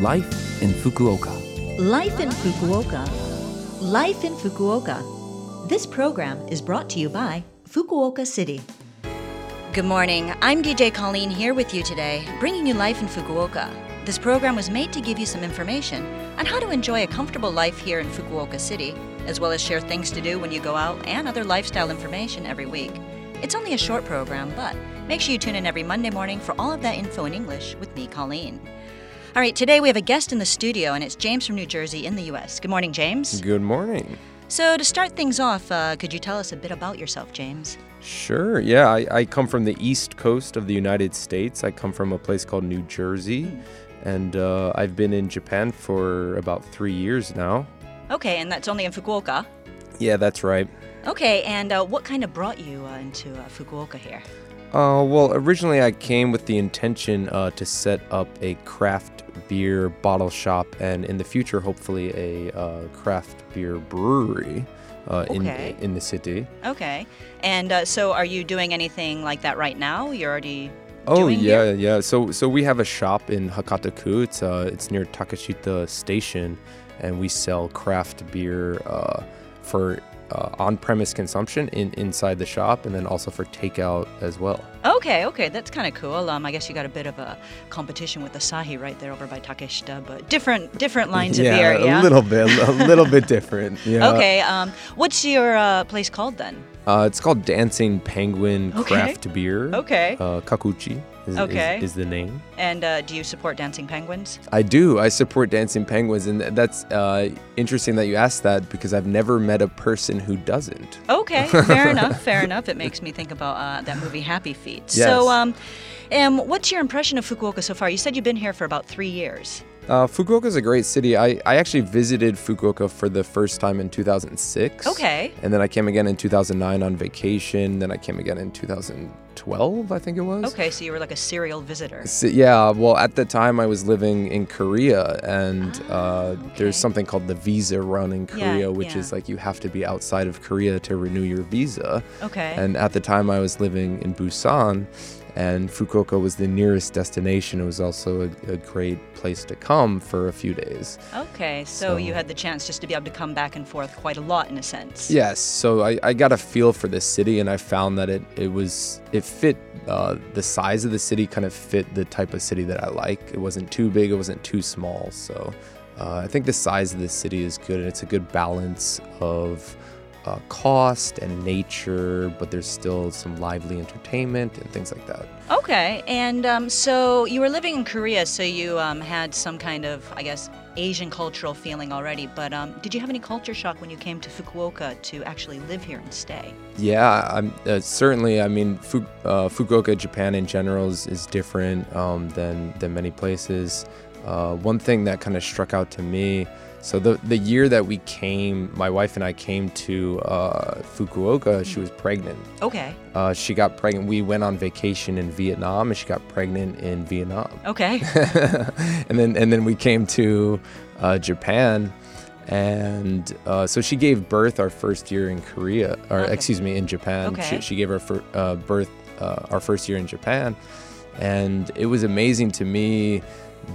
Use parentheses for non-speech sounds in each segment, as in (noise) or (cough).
Life in Fukuoka. Life in Fukuoka. Life in Fukuoka. This program is brought to you by Fukuoka City. Good morning. I'm DJ Colleen here with you today, bringing you Life in Fukuoka. This program was made to give you some information on how to enjoy a comfortable life here in Fukuoka City, as well as share things to do when you go out and other lifestyle information every week. It's only a short program, but make sure you tune in every Monday morning for all of that info in English with me, Colleen. All right, today we have a guest in the studio, and it's James from New Jersey in the U.S. Good morning, James. Good morning. So, to start things off, uh, could you tell us a bit about yourself, James? Sure. Yeah, I, I come from the east coast of the United States. I come from a place called New Jersey, and uh, I've been in Japan for about three years now. Okay, and that's only in Fukuoka. Yeah, that's right. Okay, and uh, what kind of brought you uh, into uh, Fukuoka here? Uh, well, originally I came with the intention uh, to set up a craft beer bottle shop, and in the future, hopefully, a uh, craft beer brewery uh, Okay. in in the city. Okay, and uh, so are you doing anything like that right now? You're already Oh doing yeah, here? yeah. So so we have a shop in Hakataku. It's uh it's near Takeshita Station, and we sell craft beer uh, for uh, on-premise consumption in inside the shop, and then also for takeout as well. Okay, okay, that's kind of cool. Um, I guess you got a bit of a competition with Asahi right there over by Takeshita, but different different lines of beer. Yeah, a little bit, a little bit different. (laughs) Yeah. Okay, um, what's your uh, place called then? Uh, it's called Dancing Penguin Okay. Craft Beer. Okay. Uh, Kakuuchi is, is- Okay. is the name. And uh, do you support Dancing Penguins? I do. I support Dancing Penguins, and that's uh, interesting that you asked that because I've never met a person who doesn't. Okay, (laughs) fair enough, fair enough. It makes me think about uh, that movie Happy Feet. So, um, um, what's your impression of Fukuoka so far? You said you've been here for about three years. Uh, Fukuoka is a great city. I, I actually visited Fukuoka for the first time in 2006. Okay. And then I came again in 2009 on vacation. Then I came again in 2012, I think it was. Okay, so you were like a serial visitor. So, yeah, well, at the time I was living in Korea, and uh, okay. there's something called the visa run in Yeah, Korea, which yeah. is like you have to be outside of Korea to renew your visa. Okay. And at the time, I was living in Busan, and Fukuoka was the nearest destination. It was also a, a great place to come for a few days. okay, so, so- you had the chance just to be able to come back and forth quite a lot in a sense. Yes, so I, I got a feel for the city, and I found that it it was it fit uh, the size of the city, kind of fit the type of city that I like. It wasn't too big, it wasn't too small. So uh, I think the size of the city is good, and it's a good balance of uh, cost and nature, but there's still some lively entertainment and things like that. Okay, and um, so you were living in Korea, so you um, had some kind of, I guess, Asian cultural feeling already. But um, did you have any culture shock when you came to Fukuoka to actually live here and stay? Yeah, uh, certainly. I mean, Fu- uh, Fukuoka, Japan in general is, is different um, than than many places. Uh, one thing that kind of struck out to me. So the the year that we came, my wife and I came to uh, Fukuoka. She was pregnant. Okay, Uh, she got pregnant. We went on vacation in Vietnam, and she got pregnant in Vietnam. okay, (laughs) and then and then we came to uh, Japan, and uh, so she gave birth our first year in Korea, or Okay. excuse me, in Japan. Okay. She, she gave her uh, birth uh, our first year in Japan, and it was amazing to me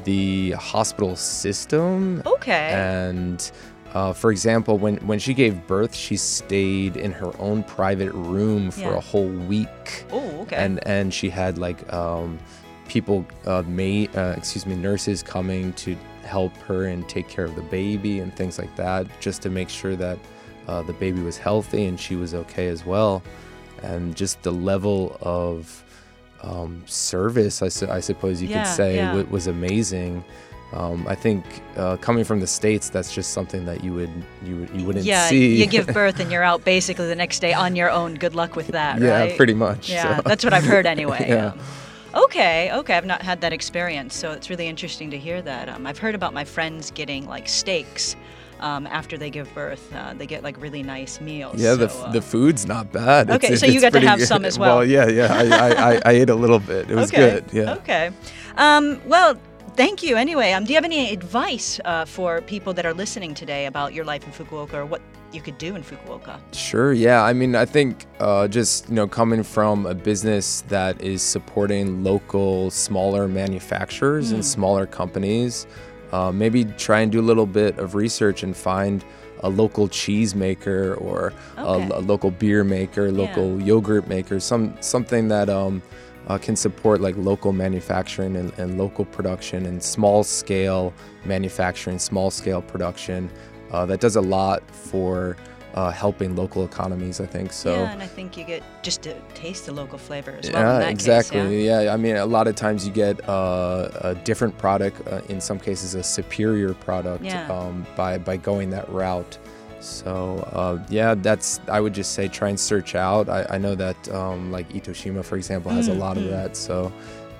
the hospital system okay. and uh, for example, when, when she gave birth, she stayed in her own private room for Yeah. a whole week oh, okay. and and she had like um, people uh, uh, excuse me nurses coming to help her and take care of the baby and things like that just to make sure that uh, the baby was healthy and she was okay as well and just the level of um, service I, su- I suppose you Yeah, could say yeah. wa- was amazing um, I think uh, coming from the states, that's just something that you would you would you wouldn't yeah, see. you give (laughs) birth and you're out basically the next day on your own. Good luck with that, right? yeah, right? pretty much. Yeah, so. that's what I've heard anyway. (laughs) Yeah. um, okay, okay. I've not had that experience, so it's really interesting to hear that. Um, I've heard about my friends getting like steaks um, after they give birth. Uh, they get like really nice meals. Yeah, the, so, f uh, the food's not bad. Okay, It's- so you got to have good. some as well. Well, yeah, yeah. I, I, I, I ate a little bit. It was okay. good. Yeah. Okay. Um, well, thank you. Anyway, um, do you have any advice uh, for people that are listening today about your life in Fukuoka or what you could do in Fukuoka? Sure. Yeah. I mean, I think uh, just you know coming from a business that is supporting local, smaller manufacturers Mm. and smaller companies. Uh, maybe try and do a little bit of research and find a local cheese maker or Okay. a, a local beer maker, local yogurt maker, some something that um, uh, can support like local manufacturing and, and local production and small scale manufacturing, small scale production. Uh, that does a lot for uh, helping local economies, I think. So. yeah, and I think you get just to taste the local flavor as well. Yeah, that exactly. Case, yeah. yeah. I mean, a lot of times you get uh, a different product, uh, in some cases, a superior product Yeah. um, by by going that route. So uh, yeah, that's I would just say try and search out. I, I know that um, like Itoshima, for example, has a lot of Mhm. that. So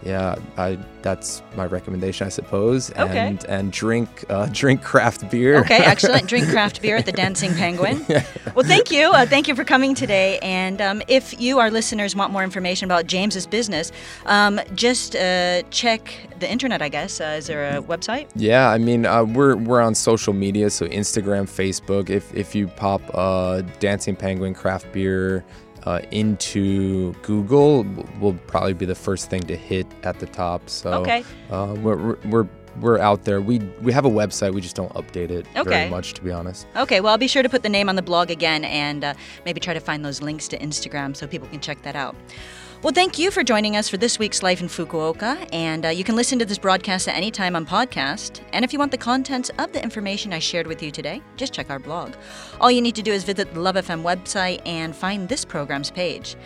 yeah, I that's my recommendation, I suppose. Okay. And and drink uh, (laughs) drink craft beer. Okay, (laughs) excellent. Drink craft beer at the Dancing Penguin. (laughs) Well, thank you. Uh, thank you for coming today. And um, if you, our listeners, want more information about James's business, um, just uh, check the internet, I guess. Uh, is there a website? Yeah, I mean, uh, we're we're on social media, so Instagram, Facebook. If if you pop uh, Dancing Penguin Craft Beer uh, into Google, will probably be the first thing to hit at the top. So Okay. uh, we're, we're we're we're out there. We we have a website. We just don't update it Okay. very much, to be honest. Okay, well, I'll be sure to put the name on the blog again and uh, maybe try to find those links to Instagram so people can check that out. Well, thank you for joining us for this week's Life in Fukuoka. And uh, you can listen to this broadcast at any time on podcast. And if you want the contents of the information I shared with you today, just check our blog. All you need to do is visit the Love FM website and find this program's page.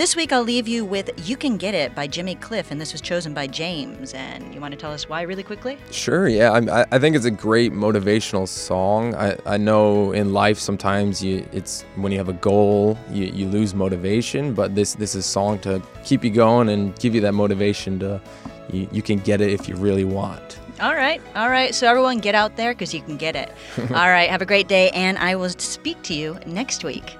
This week, I'll leave you with You Can Get It by Jimmy Cliff, and this was chosen by James. And you want to tell us why, really quickly? Sure, yeah. I, I think it's a great motivational song. I, I know in life sometimes you it's when you have a goal you, you lose motivation, but this this is a song to keep you going and give you that motivation to you, you can get it if you really want. All right, all right. So, everyone, get out there because you can get it. (laughs) all right, have a great day, and I will speak to you next week.